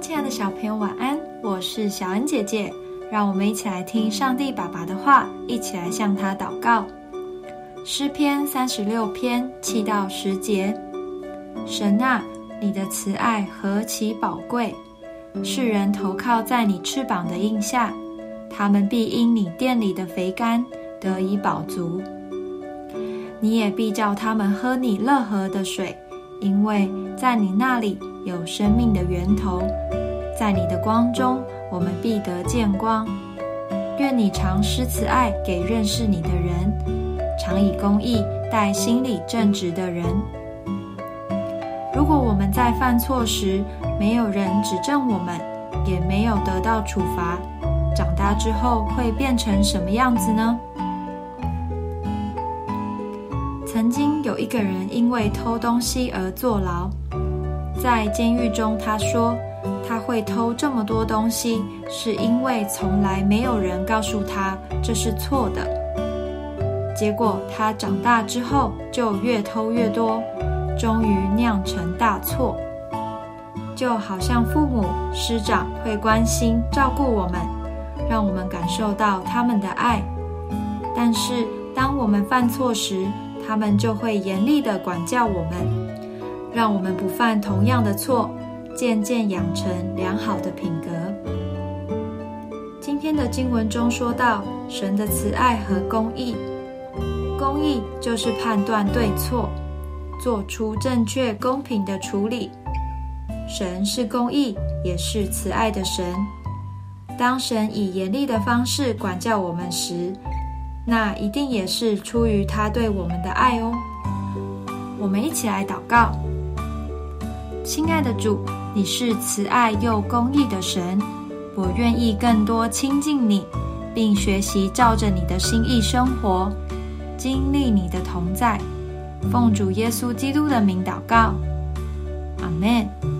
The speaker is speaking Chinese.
亲爱的小朋友，晚安！我是小恩姐姐，让我们一起来听上帝爸爸的话，一起来向他祷告。诗篇三十六篇七到十节：神啊，你的慈爱何其宝贵！世人投靠在你翅膀的印下，他们必因你殿里的肥甘得以饱足。你也必叫他们喝你乐河的水，因为在你那里。有生命的源头，在你的光中，我们必得见光。愿你常施慈爱给认识你的人，常以公义待心里正直的人。如果我们在犯错时没有人指正我们，也没有得到处罚，长大之后会变成什么样子呢？曾经有一个人因为偷东西而坐牢。在监狱中，他说他会偷这么多东西，是因为从来没有人告诉他这是错的。结果他长大之后就越偷越多，终于酿成大错。就好像父母师长会关心照顾我们，让我们感受到他们的爱。但是当我们犯错时，他们就会严厉的管教我们。让我们不犯同样的错，渐渐养成良好的品格。今天的经文中说到神的慈爱和公义，公义就是判断对错，做出正确公平的处理。神是公义，也是慈爱的神。当神以严厉的方式管教我们时，那一定也是出于他对我们的爱哦。我们一起来祷告。亲爱的主，你是慈爱又公义的神，我愿意更多亲近你，并学习照着你的心意生活，经历你的同在。奉主耶稣基督的名祷告，阿门。